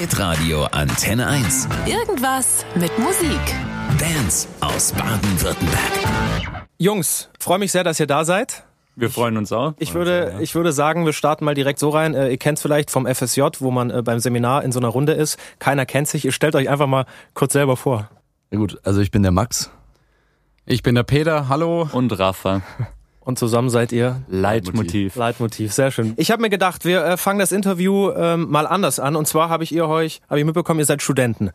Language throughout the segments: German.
Hitradio Antenne 1. Irgendwas mit Musik. Bands aus Baden-Württemberg. Jungs, freue mich sehr, dass ihr da seid. Wir freuen uns auch. Ich würde, ich würde sagen, wir starten mal direkt so rein. Äh, ihr kennt es vielleicht vom FSJ, wo man äh, beim Seminar in so einer Runde ist. Keiner kennt sich. Ihr stellt euch einfach mal kurz selber vor. Ja gut, also ich bin der Max. Ich bin der Peter, hallo. Und Rafa. Und zusammen seid ihr Leitmotiv. Leitmotiv, sehr schön. Ich habe mir gedacht, wir äh, fangen das Interview ähm, mal anders an. Und zwar habe ich ihr euch, habe ich mitbekommen, ihr seid Studenten.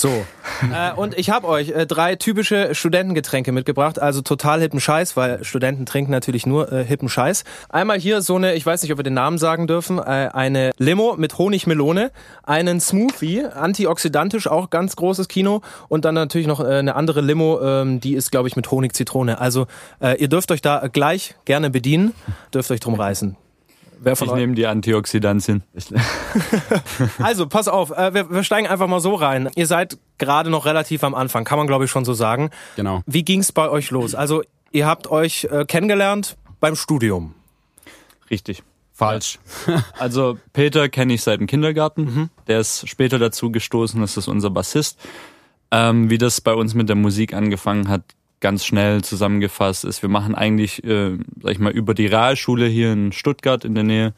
So. äh, und ich habe euch äh, drei typische Studentengetränke mitgebracht, also total hippen Scheiß, weil Studenten trinken natürlich nur äh, hippen Scheiß. Einmal hier so eine, ich weiß nicht, ob wir den Namen sagen dürfen, äh, eine Limo mit Honigmelone, einen Smoothie, antioxidantisch, auch ganz großes Kino und dann natürlich noch äh, eine andere Limo, ähm, die ist, glaube ich, mit Honigzitrone. Also äh, ihr dürft euch da gleich gerne bedienen, dürft euch drum reißen. Wer von Ich nehme die Antioxidantien. Also, pass auf, äh, wir, wir steigen einfach mal so rein. Ihr seid gerade noch relativ am Anfang, kann man glaube ich schon so sagen. Genau. Wie ging's bei euch los? Also, ihr habt euch äh, kennengelernt beim Studium. Richtig. Falsch. Also Peter kenne ich seit dem Kindergarten. Der ist später dazu gestoßen, das ist unser Bassist. Ähm, wie das bei uns mit der Musik angefangen hat, ganz schnell zusammengefasst ist, wir machen eigentlich, äh, sag ich mal, über die Realschule hier in Stuttgart in der Nähe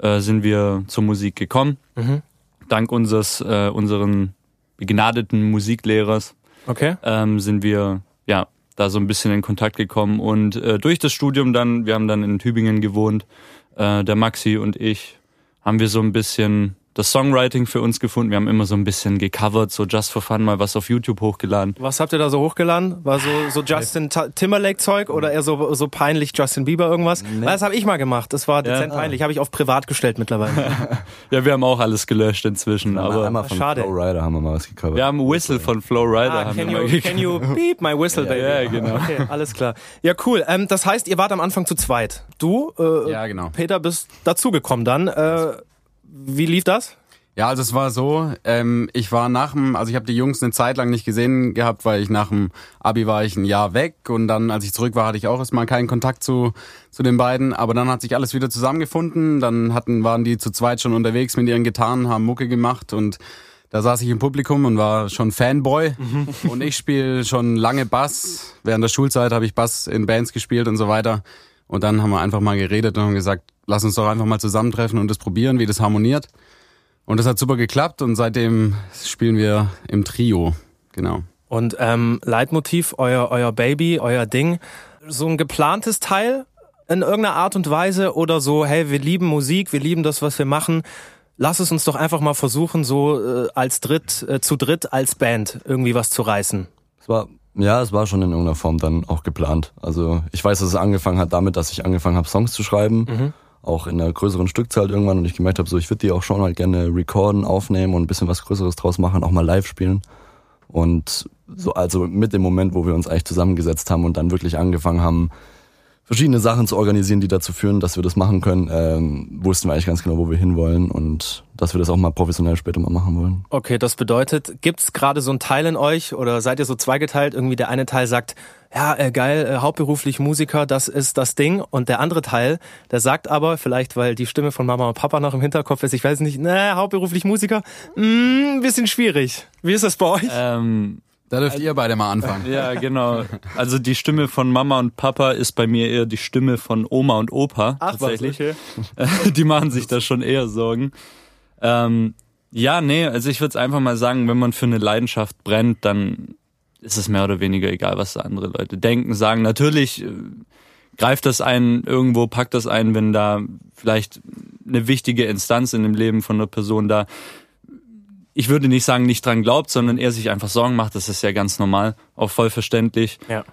äh, sind wir zur Musik gekommen. Dank unseres, äh, unseren begnadeten Musiklehrers Okay. ähm, sind wir ja da so ein bisschen in Kontakt gekommen und äh, durch das Studium dann, wir haben dann in Tübingen gewohnt, äh, der Maxi und ich, haben wir so ein bisschen das Songwriting für uns gefunden. Wir haben immer so ein bisschen gecovert, so just for fun mal was auf YouTube hochgeladen. Was habt ihr da so hochgeladen? War so, so Justin Timberlake Zeug oder eher so, so peinlich Justin Bieber irgendwas? Weil Das habe ich mal gemacht. Das war dezent peinlich. Habe ich auf privat gestellt mittlerweile. Ja, wir haben auch alles gelöscht inzwischen, aber Einmal von schade. Flow Rider haben wir mal was gecovert. wir haben Whistle von Flow Rider. ah, haben can wir mal you, can you beep my whistle, baby? Ja, genau. Okay, alles klar. Ja, cool. Ähm, das heißt, ihr wart am Anfang zu zweit. Du, äh, Ja, genau. Peter, bist dazugekommen dann. Äh, wie lief das? Ja, also es war so, ähm, ich war nach dem, also ich habe die Jungs eine Zeit lang nicht gesehen gehabt, weil ich nach dem Abi war ich ein Jahr weg und dann, als ich zurück war, hatte ich auch erstmal keinen Kontakt zu, zu den beiden. Aber dann hat sich alles wieder zusammengefunden. Dann hatten, waren die zu zweit schon unterwegs mit ihren Gitarren, haben Mucke gemacht und da saß ich im Publikum und war schon Fanboy. Und ich spiele schon lange Bass. Während der Schulzeit habe ich Bass in Bands gespielt und so weiter. Und dann haben wir einfach mal geredet und haben gesagt, lass uns doch einfach mal zusammentreffen und das probieren, wie das harmoniert. Und das hat super geklappt und seitdem spielen wir im Trio. Genau. Und ähm, Leitmotiv, euer, euer Baby, euer Ding, so ein geplantes Teil in irgendeiner Art und Weise oder so, hey, wir lieben Musik, wir lieben das, was wir machen. Lass es uns doch einfach mal versuchen, so äh, als dritt, äh, zu dritt als Band irgendwie was zu reißen. Es war, ja, es war schon in irgendeiner Form dann auch geplant. Also ich weiß, dass es angefangen hat damit, dass ich angefangen habe, Songs zu schreiben. Auch in einer größeren Stückzahl irgendwann und ich gemerkt habe, so ich würde die auch schon halt gerne recorden, aufnehmen und ein bisschen was Größeres draus machen, auch mal live spielen. Und so, also mit dem Moment, wo wir uns eigentlich zusammengesetzt haben und dann wirklich angefangen haben, verschiedene Sachen zu organisieren, die dazu führen, dass wir das machen können, ähm, wussten wir eigentlich ganz genau, wo wir hinwollen und dass wir das auch mal professionell später mal machen wollen. Okay, das bedeutet, gibt's gerade so ein Teil in euch oder seid ihr so zweigeteilt? Irgendwie der eine Teil sagt, ja, äh, geil, äh, hauptberuflich Musiker, das ist das Ding. Und der andere Teil, der sagt aber, vielleicht weil die Stimme von Mama und Papa noch im Hinterkopf ist, ich weiß nicht, na, hauptberuflich Musiker, mh, bisschen schwierig. Wie ist das bei euch? Ähm, Da dürft ihr beide mal anfangen. ja, genau. Also die Stimme von Mama und Papa ist bei mir eher die Stimme von Oma und Opa. tatsächlich. okay. die machen sich da schon eher Sorgen. Ähm, ja, nee, also ich würde es einfach mal sagen, wenn man für eine Leidenschaft brennt, dann ist es mehr oder weniger egal, was andere Leute denken, sagen. Natürlich äh, greift das einen irgendwo, packt das einen, wenn da vielleicht eine wichtige Instanz in dem Leben von einer Person da, ich würde nicht sagen, nicht dran glaubt, sondern eher sich einfach Sorgen macht, das ist ja ganz normal, auch voll verständlich Ja.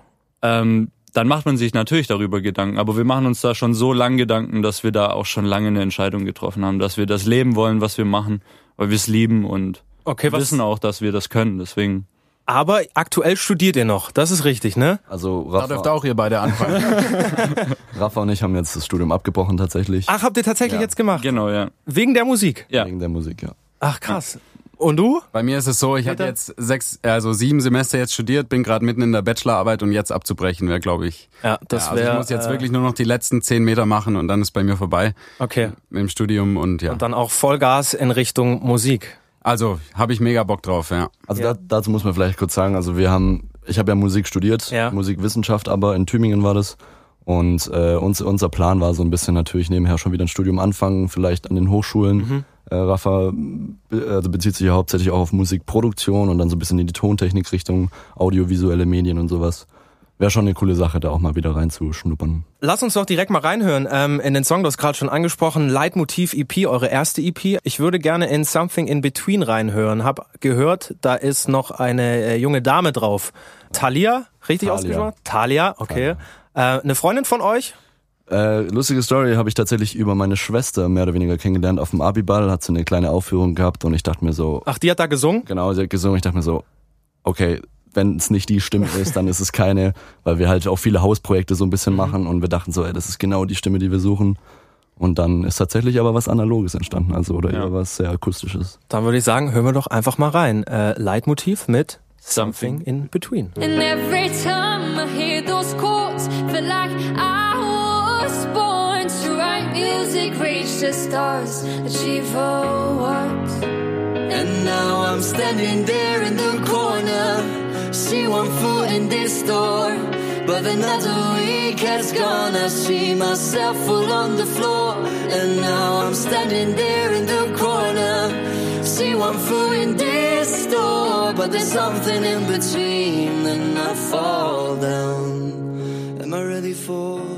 ähm, dann macht man sich natürlich darüber Gedanken. Aber wir machen uns da schon so lang Gedanken, dass wir da auch schon lange eine Entscheidung getroffen haben, dass wir das leben wollen, was wir machen, weil wir es lieben und Okay, wissen auch, dass wir das können. Deswegen. Aber aktuell studiert ihr noch, das ist richtig, ne? Also Da dürft Rafa, auch ihr beide anfangen. Rafa und ich haben jetzt das Studium abgebrochen tatsächlich. Ach, habt ihr tatsächlich Ja. jetzt gemacht? Genau, ja. Wegen der Musik? Ja. Wegen der Musik, ja. Ach, krass. Und du? Bei mir ist es so, ich habe jetzt sechs, also sieben Semester jetzt studiert, bin gerade mitten in der Bachelorarbeit und jetzt abzubrechen wäre, glaube ich. Ja, das ja, also wäre. ich muss jetzt äh, wirklich nur noch die letzten zehn Meter machen und dann ist bei mir vorbei Okay. mit dem Studium und ja. Und dann auch Vollgas in Richtung Musik. Also habe ich mega Bock drauf, ja. Also Ja. da, dazu muss man vielleicht kurz sagen, also wir haben, ich habe ja Musik studiert, Ja. Musikwissenschaft, aber in Tübingen war das. Und äh, uns, unser Plan war so ein bisschen natürlich nebenher schon wieder ein Studium anfangen, vielleicht an den Hochschulen. Mhm. Äh, Rafa be also bezieht sich ja hauptsächlich auch auf Musikproduktion und dann so ein bisschen in die Tontechnik-Richtung, audiovisuelle Medien und sowas. Wäre schon eine coole Sache, da auch mal wieder reinzuschnuppern. Lass uns doch direkt mal reinhören ähm, in den Song, du hast gerade schon angesprochen, Leitmotiv EP, eure erste EP. Ich würde gerne in Something in Between reinhören. Hab gehört, da ist noch eine äh, junge Dame drauf. Talia, richtig Thalia. ausgesprochen? Talia, okay. Äh, eine Freundin von euch? Äh, lustige Story habe ich tatsächlich über meine Schwester mehr oder weniger kennengelernt. Auf dem Abiball hat sie eine kleine Aufführung gehabt und ich dachte mir so, Ach, die hat da gesungen? Genau, sie hat gesungen. Ich dachte mir so, okay, wenn es nicht die Stimme ist, dann ist es keine, weil wir halt auch viele Hausprojekte so ein bisschen machen und wir dachten so, ey, das ist genau die Stimme, die wir suchen. Und dann ist tatsächlich aber was Analoges entstanden, also oder Ja. eher was sehr akustisches. Dann würde ich sagen, hören wir doch einfach mal rein. Äh, Leitmotiv mit Something. Something in Between. And every time I hear those chords, feel like I was born to write music, reach the stars, achieve awards. And now I'm standing there in the corner. See one foot in this door. But another week has gone. I see myself full on the floor. And now I'm standing there in the corner. See one foot in this door. But there's something in between. And I fall down. Am I ready for?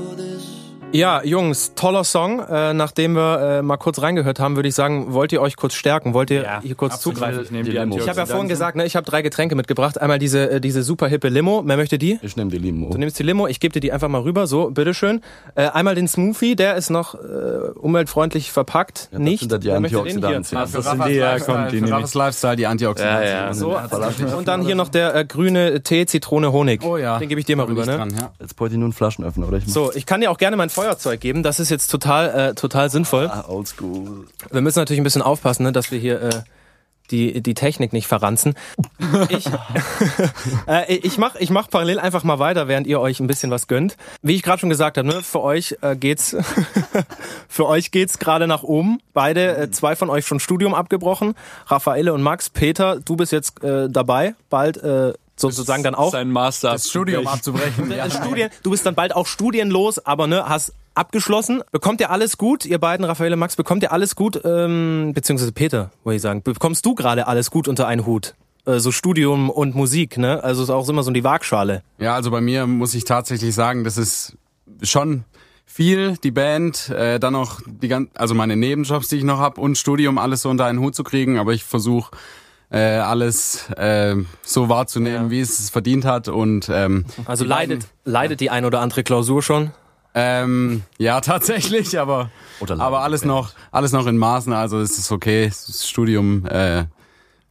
Ja, Jungs, toller Song. Äh, nachdem wir äh, mal kurz reingehört haben, würde ich sagen, wollt ihr euch kurz stärken? Wollt ihr hier kurz zugreifen? Ich nehme Die Limo. Ich habe ja vorhin gesagt, ne, ich habe drei Getränke mitgebracht. Einmal diese, äh, diese super hippe Limo. Wer möchte die? Ich nehme die Limo. Du nimmst die Limo, ich gebe dir die einfach mal rüber. So, bitteschön. Äh, einmal den Smoothie, der ist noch äh, umweltfreundlich verpackt. Ja, das nicht. sind ja die Wer? Antioxidantien. Das sind die, ja, komm, die für nehme Raffas ich. Lifestyle, die Antioxidantien. Ja, ja. So, und dann hier noch der äh, grüne Tee, Zitrone, Honig. Oh ja. Den gebe ich dir mal rüber, ne? dran, ja. Jetzt wollte ich nur einen Flaschenöffner, oder? Ich So, ich kann dir auch gerne mein Feuerzeug geben. Das ist jetzt total, äh, total sinnvoll. Ah, oldschool. Wir müssen natürlich ein bisschen aufpassen, ne, dass wir hier äh, die, die Technik nicht verranzen. Ich, äh, ich mach, ich mach parallel einfach mal weiter, während ihr euch ein bisschen was gönnt. Wie ich gerade schon gesagt habe, ne, für euch äh, geht's für euch geht's gerade nach oben. Beide, äh, zwei von euch schon Studium abgebrochen. Raffaele und Max, Peter, du bist jetzt äh, dabei, bald äh, sozusagen dann auch. Sein Master Das Studium abzubrechen. Äh, Studien, du bist dann bald auch studienlos, aber ne, hast abgeschlossen. Bekommt ihr alles gut, ihr beiden, Raffaele, Max, bekommt ihr alles gut, ähm, beziehungsweise Peter, wollte ich sagen, bekommst du gerade alles gut unter einen Hut? Äh, so Studium und Musik, ne? Also ist auch immer so die Waagschale. Ja, also bei mir muss ich tatsächlich sagen, das ist schon viel, die Band, äh, dann noch die gan also meine Nebenjobs, die ich noch hab und Studium, alles so unter einen Hut zu kriegen, aber ich versuche äh, alles äh, so wahrzunehmen, Ja. wie es es verdient hat und ähm, Also leidet, leidet die ein oder andere Klausur schon? Ähm, ja, tatsächlich, aber, Oder aber alles noch, alles noch in Maßen, also es ist okay. Das Studium äh,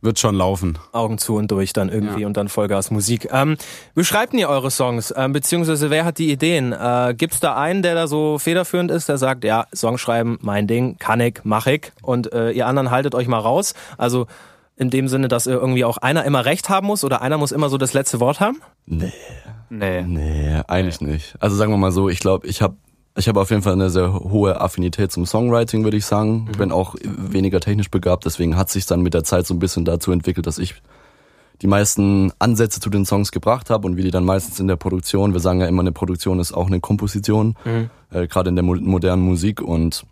wird schon laufen. Augen zu und durch dann irgendwie Ja. und dann Vollgas Musik. Ähm, beschreibt ihr eure Songs? Ähm, beziehungsweise wer hat die Ideen? Äh, gibt's da einen, der da so federführend ist, der sagt, ja, Song schreiben, mein Ding, kann ich, mach ich und äh, ihr anderen haltet euch mal raus? Also in dem Sinne, dass irgendwie auch einer immer recht haben muss oder einer muss immer so das letzte Wort haben? Nee. Nee. Nee, eigentlich nicht. Also sagen wir mal so, ich glaube, ich habe ich hab auf jeden Fall eine sehr hohe Affinität zum Songwriting, würde ich sagen. Bin auch weniger technisch begabt, deswegen hat sich dann mit der Zeit so ein bisschen dazu entwickelt, dass ich die meisten Ansätze zu den Songs gebracht habe und wie die dann meistens in der Produktion, wir sagen ja immer, eine Produktion ist auch eine Komposition, äh, gerade in der mo modernen Musik und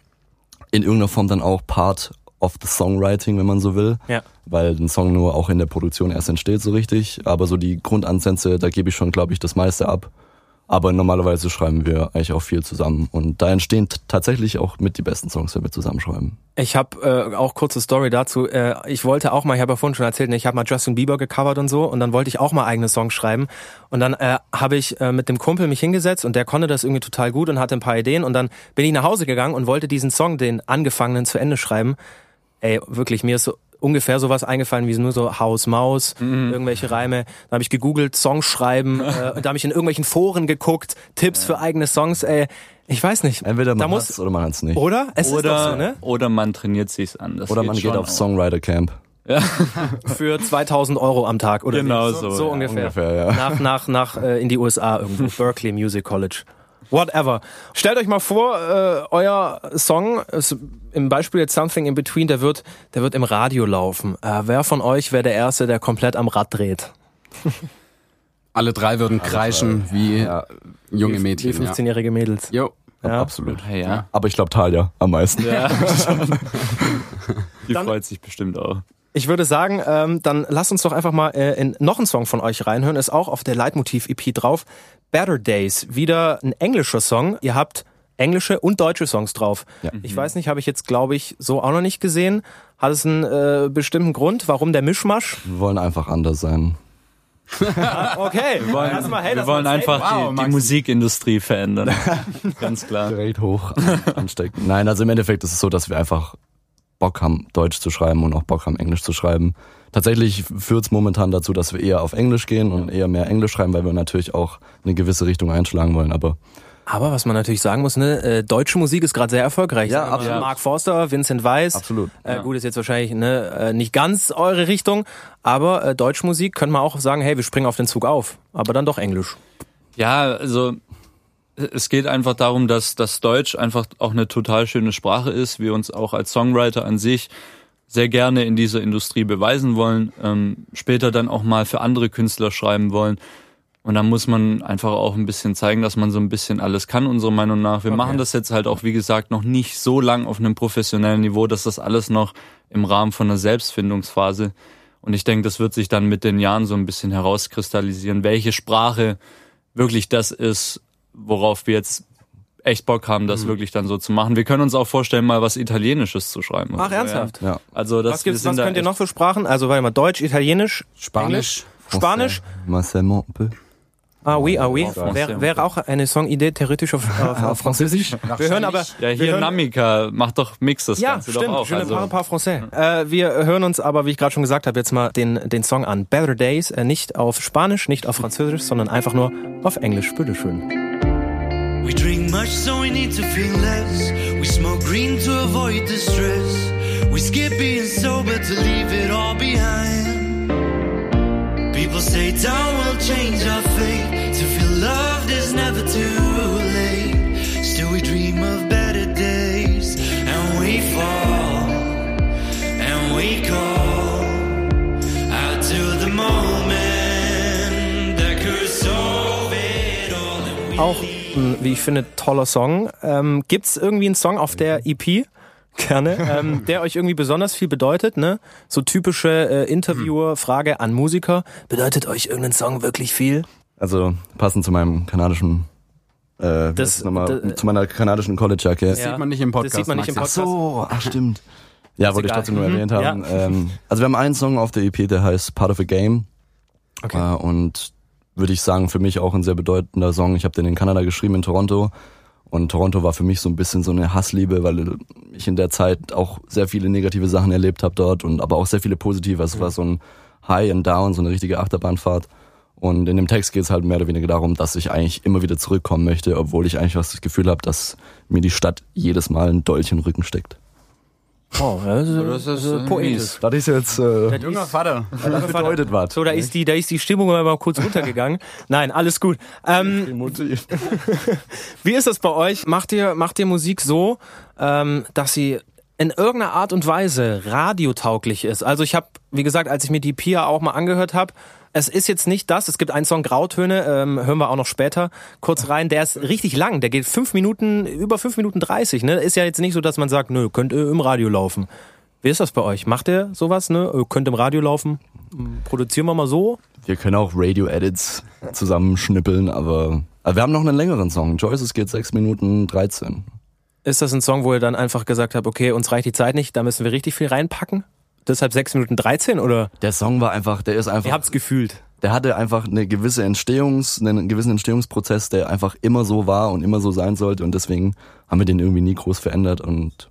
in irgendeiner Form dann auch Part of the Songwriting, wenn man so will Ja. weil ein Song nur auch in der Produktion erst entsteht so richtig. Aber so die Grundansätze, da gebe ich schon, glaube ich, das meiste ab. Aber normalerweise schreiben wir eigentlich auch viel zusammen. Und da entstehen tatsächlich auch mit die besten Songs, wenn wir zusammenschreiben. Ich habe äh, auch kurze Story dazu. Äh, ich wollte auch mal, ich habe ja vorhin schon erzählt, ne, ich habe mal Justin Bieber gecovert und so und dann wollte ich auch mal eigene Songs schreiben und dann äh, habe ich äh, mit dem Kumpel mich hingesetzt und der konnte das irgendwie total gut und hatte ein paar Ideen und dann bin ich nach Hause gegangen und wollte diesen Song, den angefangenen, zu Ende schreiben. Ey, wirklich, mir ist so ungefähr sowas eingefallen wie nur so Haus, Maus, irgendwelche Reime. Da habe ich gegoogelt, Songs schreiben, äh, und da habe ich in irgendwelchen Foren geguckt, Tipps für eigene Songs, ey. Ich weiß nicht. Entweder man muss, oder man hat's nicht. oder? Es ist doch Oder, so, ne? oder man trainiert sich's an. Das Oder man schon geht auf auch. Songwriter Camp. für 2000 Euro am Tag oder Genau wie? so, so ja, ungefähr. ungefähr, ja. Nach nach nach äh, in die USA irgendwo Berkeley Music College. Whatever. Stellt euch mal vor, äh, euer Song, ist im Beispiel jetzt Something in Between, der wird, der wird im Radio laufen. Äh, wer von euch wäre der Erste, der komplett am Rad dreht? Alle drei würden kreischen wie Ja, junge Wie Mädchen. Ja. 15-jährige Mädels. Jo. Ja. absolut. Ja, Aber ich glaube Talia am meisten. ja. Die Dann- freut sich bestimmt auch. Ich würde sagen, ähm, dann lasst uns doch einfach mal äh, in noch einen Song von euch reinhören. Ist auch auf der Leitmotiv-EP drauf. Better Days. Wieder ein englischer Song. Ihr habt englische und deutsche Songs drauf. Ja. Ich weiß nicht, habe ich jetzt, glaube ich, so auch noch nicht gesehen. Hat es einen äh, bestimmten Grund, warum der Mischmasch? Wir wollen einfach anders sein. Okay, wir wollen, Erstmal, hey, Wir wollen einfach Wow, die, die. Musikindustrie verändern. Ganz klar. Direkt hoch an- anstecken. Nein, also im Endeffekt ist es so, dass wir einfach Bock haben, Deutsch zu schreiben und auch Bock haben, Englisch zu schreiben. Tatsächlich führt es momentan dazu, dass wir eher auf Englisch gehen und eher mehr Englisch schreiben, weil wir natürlich auch eine gewisse Richtung einschlagen wollen. Aber Aber was man natürlich sagen muss, ne, äh, deutsche Musik ist gerade sehr erfolgreich. Ja, wir mal, absolut. Mark Forster, Vincent Weiss. Absolut. Äh, Gut, ist jetzt wahrscheinlich ne, äh, nicht ganz eure Richtung, aber äh, deutsche Musik können wir auch sagen, hey, wir springen auf den Zug auf. Aber dann doch Englisch. Ja, also es geht einfach darum, dass das Deutsch einfach auch eine total schöne Sprache ist. Wir uns auch als Songwriter an sich sehr gerne in dieser Industrie beweisen wollen, ähm, später dann auch mal für andere Künstler schreiben wollen. Und dann muss man einfach auch ein bisschen zeigen, dass man so ein bisschen alles kann, unserer Meinung nach. Wir machen das jetzt halt auch, wie gesagt, noch nicht so lang auf einem professionellen Niveau, dass das alles noch im Rahmen von einer Selbstfindungsphase. Und ich denke, das wird sich dann mit den Jahren so ein bisschen herauskristallisieren, welche Sprache wirklich das ist, worauf wir jetzt echt Bock haben, das wirklich dann so zu machen. Wir können uns auch vorstellen, mal was Italienisches zu schreiben. Ach, Also, ernsthaft? ja. Also das Was, gibt's, was da könnt ihr noch für Sprachen? Also, warte mal, Deutsch, Italienisch, Spanisch. Spanisch? Marcel peu. Ah oui, ah oui. Wäre wär auch eine Songidee theoretisch auf, auf, auf Französisch. Wir hören aber... Ja, hier hören, Namika macht doch Mix das ja, Ganze stimmt. doch auch. Ne Also, pas français. Äh, wir hören uns aber, wie ich gerade schon gesagt habe, jetzt mal den, den Song an. Better Days, äh, nicht auf Spanisch, nicht auf Französisch, sondern einfach nur auf Englisch. Bitteschön. We drink much, so we need to feel less. We smoke green to avoid the stress. We skip being sober to leave it all behind. People say time will change our fate. To feel loved is never too late. Still, we dream of better days. And we fall. And we call out to the moment that could solve it all. Auch, ein, wie ich finde, toller Song. Ähm, gibt's irgendwie einen Song auf der EP? Gerne, ähm, der euch irgendwie besonders viel bedeutet, ne? So typische äh, Interviewer-Frage an Musiker. Bedeutet euch irgendein Song wirklich viel? Also passend zu meinem kanadischen, äh, Das- nochmal, das- zu meiner kanadischen College-Jacke. Das sieht man nicht im Podcast. Das sieht man nicht im. Podcast. so, ach stimmt. Ja, wollte ich trotzdem nur Mhm, erwähnt haben. Ähm, also wir haben einen Song auf der EP, der heißt Part of a Game. Okay. Äh, und würde ich sagen, für mich auch ein sehr bedeutender Song. Ich habe den in Kanada geschrieben, in Toronto. Und Toronto war für mich so ein bisschen so eine Hassliebe, weil ich in der Zeit auch sehr viele negative Sachen erlebt habe dort und aber auch sehr viele positive. Es war so ein High and Down, so eine richtige Achterbahnfahrt. Und in dem Text geht es halt mehr oder weniger darum, dass ich eigentlich immer wieder zurückkommen möchte, obwohl ich eigentlich das Gefühl habe, dass mir die Stadt jedes Mal ein Dolch den Rücken steckt. Oh, das ist, das ist, äh, poetisch. mies. Das ist jetzt äh, Junger Vater. das bedeutet was. So, da ist die, da ist die Stimmung mal kurz runtergegangen. Nein, alles gut. Ähm, Emotiv. wie ist das bei euch? Macht ihr, macht ihr Musik so, ähm, dass sie in irgendeiner Art und Weise radiotauglich ist? Also ich habe, wie gesagt, als ich mir die Pia auch mal angehört habe, es ist jetzt nicht das. Es gibt einen Song Grautöne, ähm, hören wir auch noch später kurz rein. Der ist richtig lang. Der geht fünf Minuten, über fünf Minuten dreißig. Ne, ist ja jetzt nicht so, dass man sagt, nö, könnt ihr im Radio laufen. Wie ist das bei euch? Macht ihr sowas? Ne, könnt im Radio laufen? Produzieren wir mal so? Wir können auch Radio-Edits zusammenschnippeln, aber, aber wir haben noch einen längeren Song. Joyces geht 6 Minuten 13. Ist das ein Song, wo ihr dann einfach gesagt habt, okay, uns reicht die Zeit nicht, da müssen wir richtig viel reinpacken? Deshalb 6 Minuten 13 oder? Der Song war einfach, der ist Ihr einfach, habt's gefühlt. der hatte einfach eine gewisse Entstehungs, einen gewissen Entstehungsprozess, der einfach immer so war und immer so sein sollte und deswegen haben wir den irgendwie nie groß verändert und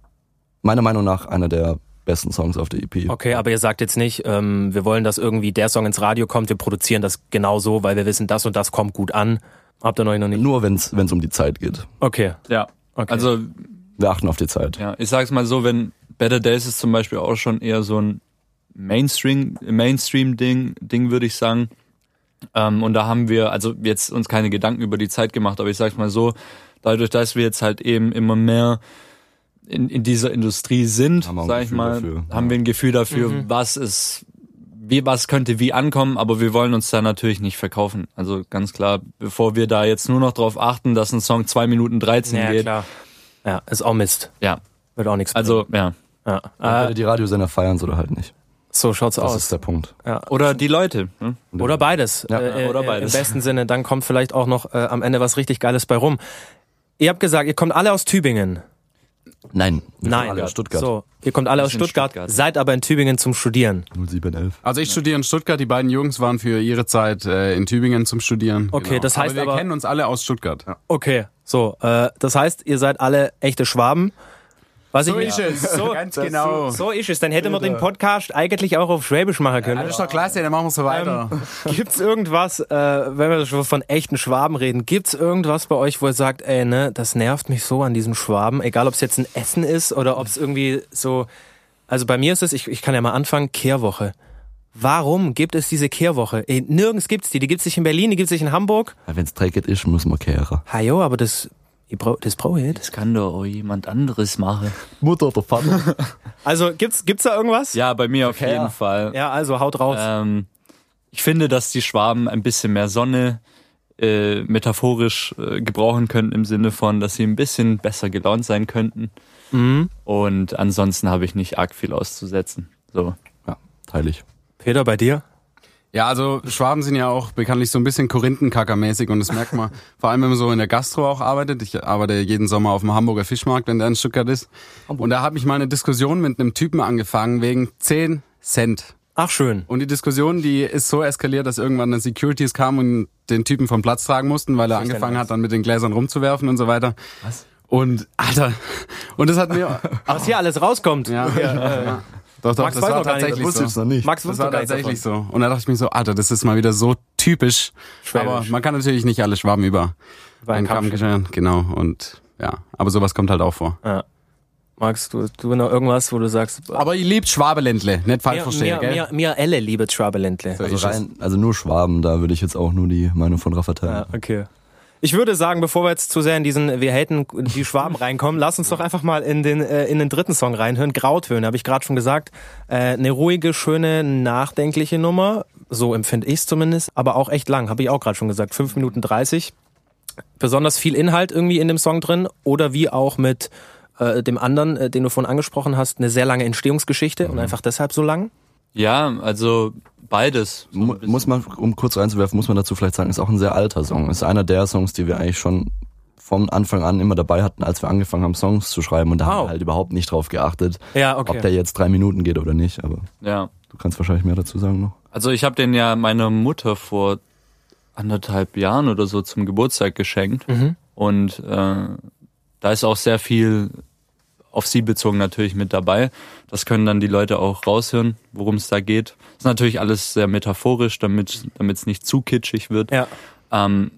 meiner Meinung nach einer der besten Songs auf der EP. Okay, aber ihr sagt jetzt nicht, ähm, wir wollen, dass irgendwie der Song ins Radio kommt, wir produzieren das genau so, weil wir wissen, das und das kommt gut an. Habt ihr noch nicht? Nur wenn es um die Zeit geht. Okay. Ja. Okay. Also Wir achten auf die Zeit. Ja, ich sag's mal so, wenn Better Days ist zum Beispiel auch schon eher so ein Mainstream, Mainstream-Ding, Ding würde ich sagen. Ähm, und da haben wir also jetzt uns keine Gedanken über die Zeit gemacht, aber ich sag's mal so, dadurch, dass wir jetzt halt eben immer mehr in, in dieser Industrie sind, Haben wir ein sag ich Gefühl mal, dafür, haben ja. wir ein Gefühl dafür, Mhm. was ist, wie, was könnte wie ankommen, aber wir wollen uns da natürlich nicht verkaufen. Also ganz klar, bevor wir da jetzt nur noch drauf achten, dass ein Song zwei Minuten 13 Ja, geht. klar. Ja, ist auch Mist. Ja, Wird auch nichts also, bringen. Ja. Entweder Äh, die Radiosender feiern oder halt nicht. so schaut's Das aus. ist der Punkt. Ja. Oder die Leute. Ne? Oder beides. Ja. Äh, Oder äh, beides. Im besten Sinne, dann kommt vielleicht auch noch äh, am Ende was richtig Geiles bei rum. Ihr habt gesagt, ihr kommt alle aus Tübingen. Nein, wir Nein. alle aus Stuttgart. So, ihr kommt alle aus Stuttgart, Stuttgart. seid aber in Tübingen zum Studieren. 0711. Also ich studiere in Stuttgart, die beiden Jungs waren für ihre Zeit äh, in Tübingen zum Studieren. Genau. Okay, das heißt aber wir aber- kennen uns alle aus Stuttgart. Okay, so, äh, das heißt, ihr seid alle echte Schwaben. Was So ich ist es. So, Ganz genau. So, so ist es. Dann hätte man den Podcast eigentlich auch auf Schwäbisch machen können. Das ist doch klasse, dann machen wir so weiter. Gibt's irgendwas, äh, wenn wir schon von echten Schwaben reden, gibt's irgendwas bei euch, wo ihr sagt, ey, ne, das nervt mich so an diesen Schwaben, egal ob es jetzt ein Essen ist oder ob es irgendwie so, also bei mir ist es, ich, ich kann ja mal anfangen, Kehrwoche. Warum gibt es diese Kehrwoche? Ey, nirgends gibt's die. Die gibt's nicht in Berlin, die gibt's nicht in Hamburg. Ja, Wenn's Träget ist, muss man kehren. Hajo, aber das, ich brauch- das brauche ich nicht. Das kann doch auch jemand anderes machen. Mutter oder Vater. Also gibt's, gibt's da irgendwas? Ja, bei mir auf Okay, jeden ja. Fall. Ja, also haut raus. Ähm, ich finde, dass die Schwaben ein bisschen mehr Sonne äh, metaphorisch äh, gebrauchen könnten im Sinne von, dass sie ein bisschen besser gelaunt sein könnten. Mhm. Und ansonsten habe ich nicht arg viel auszusetzen. So. ja, teile ich. Peter, bei dir? Ja, also Schwaben sind ja auch bekanntlich so ein bisschen Korinthenkackermäßig und das merkt man, vor allem wenn man so in der Gastro auch arbeitet. Ich arbeite jeden Sommer auf dem Hamburger Fischmarkt, wenn der in Stuttgart ist. Und da habe ich mal eine Diskussion mit einem Typen angefangen wegen 10 Cent. Ach, schön. Und die Diskussion, die ist so eskaliert, dass irgendwann eine Securities kam und den Typen vom Platz tragen mussten, weil er angefangen hat, dann mit den Gläsern rumzuwerfen und so weiter. Was? Und, Alter, und das hat mir, Was hier alles rauskommt. ja, ja. Doch, doch, Max das weiß war noch gar nicht, tatsächlich das so. nicht. Max Das wusste war tatsächlich davon. so. Und da dachte ich mir so, Alter, das ist mal wieder so typisch. Schwäbisch. Aber man kann natürlich nicht alle Schwaben über einen Kamm scheren. Genau. Und ja, aber sowas kommt halt auch vor. Ja. Max, du, du noch irgendwas, wo du sagst, Aber ihr liebt Schwabeländle, nicht falsch verstehen, mir, gell? mir, mir alle liebe Schwabeländle. So Also, rein, also nur Schwaben, da würde ich jetzt auch nur die Meinung von Rafa teilen. Ja, okay. Ich würde sagen, bevor wir jetzt zu sehr in diesen Wir haten die Schwaben reinkommen, lass uns doch einfach mal in den, äh, in den dritten Song reinhören. Grautöne, habe ich gerade schon gesagt. Äh, eine ruhige, schöne, nachdenkliche Nummer. So empfinde ich es zumindest. Aber auch echt lang, habe ich auch gerade schon gesagt. 5 Minuten 30. Besonders viel Inhalt irgendwie in dem Song drin. Oder wie auch mit äh, dem anderen, äh, den du vorhin angesprochen hast, eine sehr lange Entstehungsgeschichte und einfach deshalb so lang. Ja, also beides. So muss man, um kurz reinzuwerfen, muss man dazu vielleicht sagen, ist auch ein sehr alter Song. Ist einer der Songs, die wir eigentlich schon vom Anfang an immer dabei hatten, als wir angefangen haben, Songs zu schreiben. Und da haben Wow. wir halt überhaupt nicht drauf geachtet, Ja, okay. ob der jetzt drei Minuten geht oder nicht. Aber Ja. du kannst wahrscheinlich mehr dazu sagen noch. Also ich habe den ja meiner Mutter vor anderthalb Jahren oder so zum Geburtstag geschenkt. Und äh, da ist auch sehr viel auf sie bezogen natürlich mit dabei. Das können dann die Leute auch raushören, worum es da geht. ist natürlich alles sehr metaphorisch, damit damit es nicht zu kitschig wird. Ja. Ähm,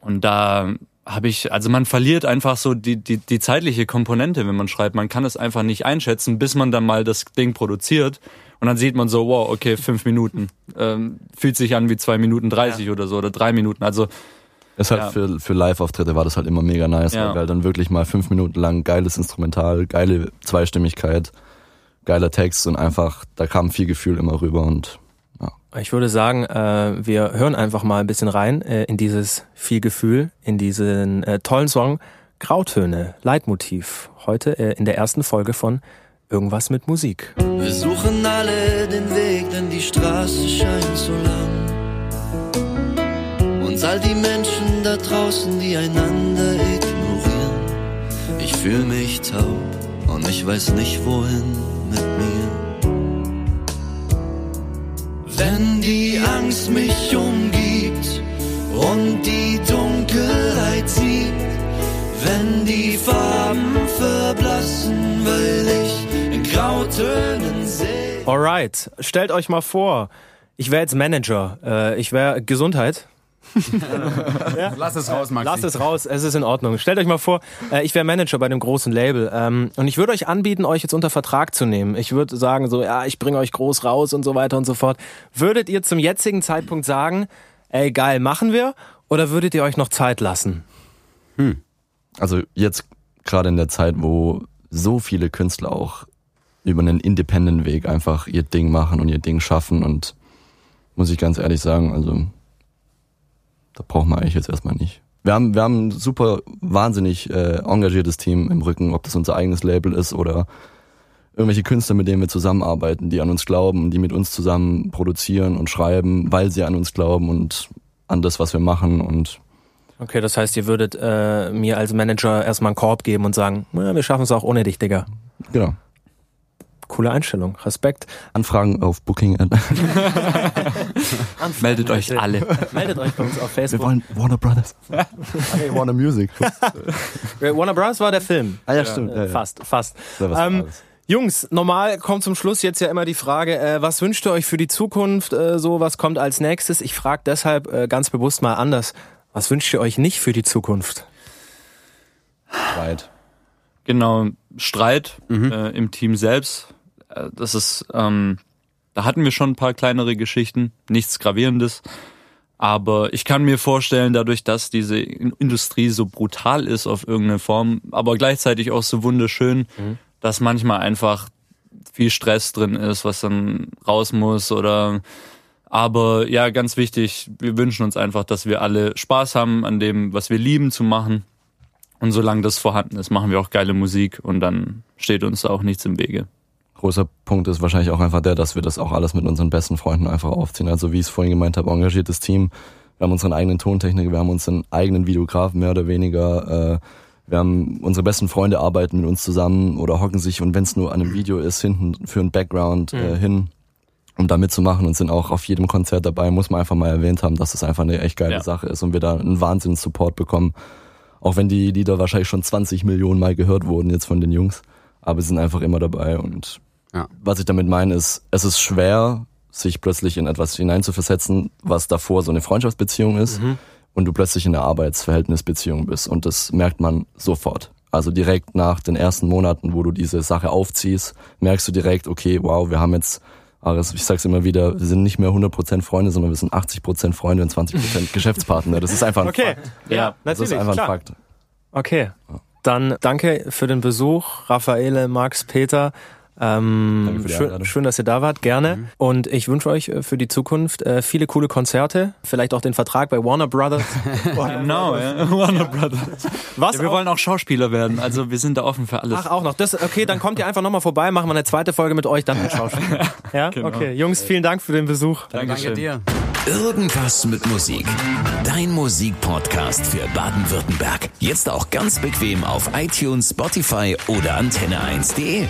und da habe ich, also man verliert einfach so die, die, die zeitliche Komponente, wenn man schreibt. Man kann es einfach nicht einschätzen, bis man dann mal das Ding produziert. Und dann sieht man so, wow, okay, fünf Minuten. Ähm, fühlt sich an wie zwei Minuten dreißig oder so oder drei Minuten. Also Ist halt Ja. für, für Live-Auftritte war das halt immer mega nice, Ja. weil dann wirklich mal fünf Minuten lang geiles Instrumental, geile Zweistimmigkeit, geiler Text und einfach, da kam viel Gefühl immer rüber und Ich würde sagen, äh, wir hören einfach mal ein bisschen rein äh, in dieses viel Gefühl, in diesen äh, tollen Song Grautöne, Leitmotiv. Heute äh, in der ersten Folge von Irgendwas mit Musik. Wir suchen alle den Weg, denn die Straße scheint so lang. Und all die Menschen da draußen, die einander ignorieren. Ich fühl mich taub und ich weiß nicht wohin mit mir. Wenn die Angst mich umgibt und die Dunkelheit zieht, wenn die Farben verblassen, weil ich in Grautönen sehe. Alright, stellt euch mal vor, ich wäre jetzt Manager, äh, ich wäre Gesundheit. Lass es raus, Maxi. Lasst es raus, es ist in Ordnung. Stellt euch mal vor, äh, ich wäre Manager bei einem großen Label ähm, und ich würde euch anbieten, euch jetzt unter Vertrag zu nehmen. Ich würde sagen so, ja, ich bringe euch groß raus und so weiter und so fort. Würdet ihr zum jetzigen Zeitpunkt sagen, ey geil, machen wir? Oder würdet ihr euch noch Zeit lassen? also jetzt gerade in der Zeit, wo so viele Künstler auch über einen Independent-Weg einfach ihr Ding machen und ihr Ding schaffen und muss ich ganz ehrlich sagen, also da braucht man eigentlich jetzt erstmal nicht. Wir haben, wir haben ein super wahnsinnig äh, engagiertes Team im Rücken, ob das unser eigenes Label ist oder irgendwelche Künstler, mit denen wir zusammenarbeiten, die an uns glauben, die mit uns zusammen produzieren und schreiben, weil sie an uns glauben und an das, was wir machen und Okay, das heißt, ihr würdet äh, mir als Manager erstmal einen Korb geben und sagen, wir schaffen es auch ohne dich, Digga. genau. Coole Einstellung. Respekt. Anfragen auf Booking. Meldet euch alle. Meldet euch bei uns auf Wir Facebook. wollen Warner Brothers. hey, Warner Music. Äh, Warner Bros. war der Film. ah ja, stimmt. Ja, ja. Fast, fast. Ähm. Jungs, normal kommt zum Schluss jetzt ja immer die Frage, äh, was wünscht ihr euch für die Zukunft? Äh, so, was kommt als nächstes? Ich frage deshalb äh, ganz bewusst mal anders. Was wünscht ihr euch nicht für die Zukunft? Streit. Genau, Streit äh, im Team selbst. Äh, das ist, ähm, da hatten wir schon ein paar kleinere Geschichten, nichts Gravierendes. Aber ich kann mir vorstellen, dadurch, dass diese In- Industrie so brutal ist auf irgendeine Form, aber gleichzeitig auch so wunderschön, dass manchmal einfach viel Stress drin ist, was dann raus muss oder aber ja, ganz wichtig, wir wünschen uns einfach, dass wir alle Spaß haben an dem, was wir lieben zu machen. Und solange das vorhanden ist, machen wir auch geile Musik und dann steht uns da auch nichts im Wege. Großer Punkt ist wahrscheinlich auch einfach der, dass wir das auch alles mit unseren besten Freunden einfach aufziehen. Also wie ich es vorhin gemeint habe, engagiertes Team. Wir haben unseren eigenen Tontechniker, wir haben unseren eigenen Videografen mehr oder weniger. Äh, wir haben unsere besten Freunde arbeiten mit uns zusammen oder hocken sich und wenn es nur an einem Video ist, hinten für einen Background äh, hin, um da mitzumachen und sind auch auf jedem Konzert dabei, muss man einfach mal erwähnt haben, dass das einfach eine echt geile Ja. Sache ist und wir da einen Wahnsinns Support bekommen. Auch wenn die Lieder wahrscheinlich schon 20 Millionen Mal gehört wurden jetzt von den Jungs, aber sie sind einfach immer dabei und Ja. was ich damit meine ist, es ist schwer, sich plötzlich in etwas hineinzuversetzen, was davor so eine Freundschaftsbeziehung ist und du plötzlich in einer Arbeitsverhältnisbeziehung bist und das merkt man sofort. Also direkt nach den ersten Monaten, wo du diese Sache aufziehst, merkst du direkt, okay, wow, wir haben jetzt, Aris, ich sag's immer wieder, wir sind nicht mehr 100% Freunde, sondern wir sind 80% Freunde und 20% Geschäftspartner. Das ist einfach ein Okay, Fakt. ja, Das natürlich, ist einfach ein klar. Fakt. Okay, dann danke für den Besuch, Raffaele, Max, Peter. Ähm, Danke für die schön, schön, dass ihr da wart, gerne. Und ich wünsche euch äh, für die Zukunft äh, viele coole Konzerte, vielleicht auch den Vertrag bei Warner Brothers. Genau, ja. Warner Brothers. Was? Ja, wir auch- wollen auch Schauspieler werden, also wir sind da offen für alles. Ach, auch noch. Das, okay, dann kommt ihr einfach nochmal vorbei, machen wir eine zweite Folge mit euch, dann mit Schauspiel. Ja, Genau. okay. Jungs, vielen Dank für den Besuch. Danke dir. Irgendwas mit Musik. Dein Musikpodcast für Baden-Württemberg. Jetzt auch ganz bequem auf iTunes, Spotify oder antenne1.de.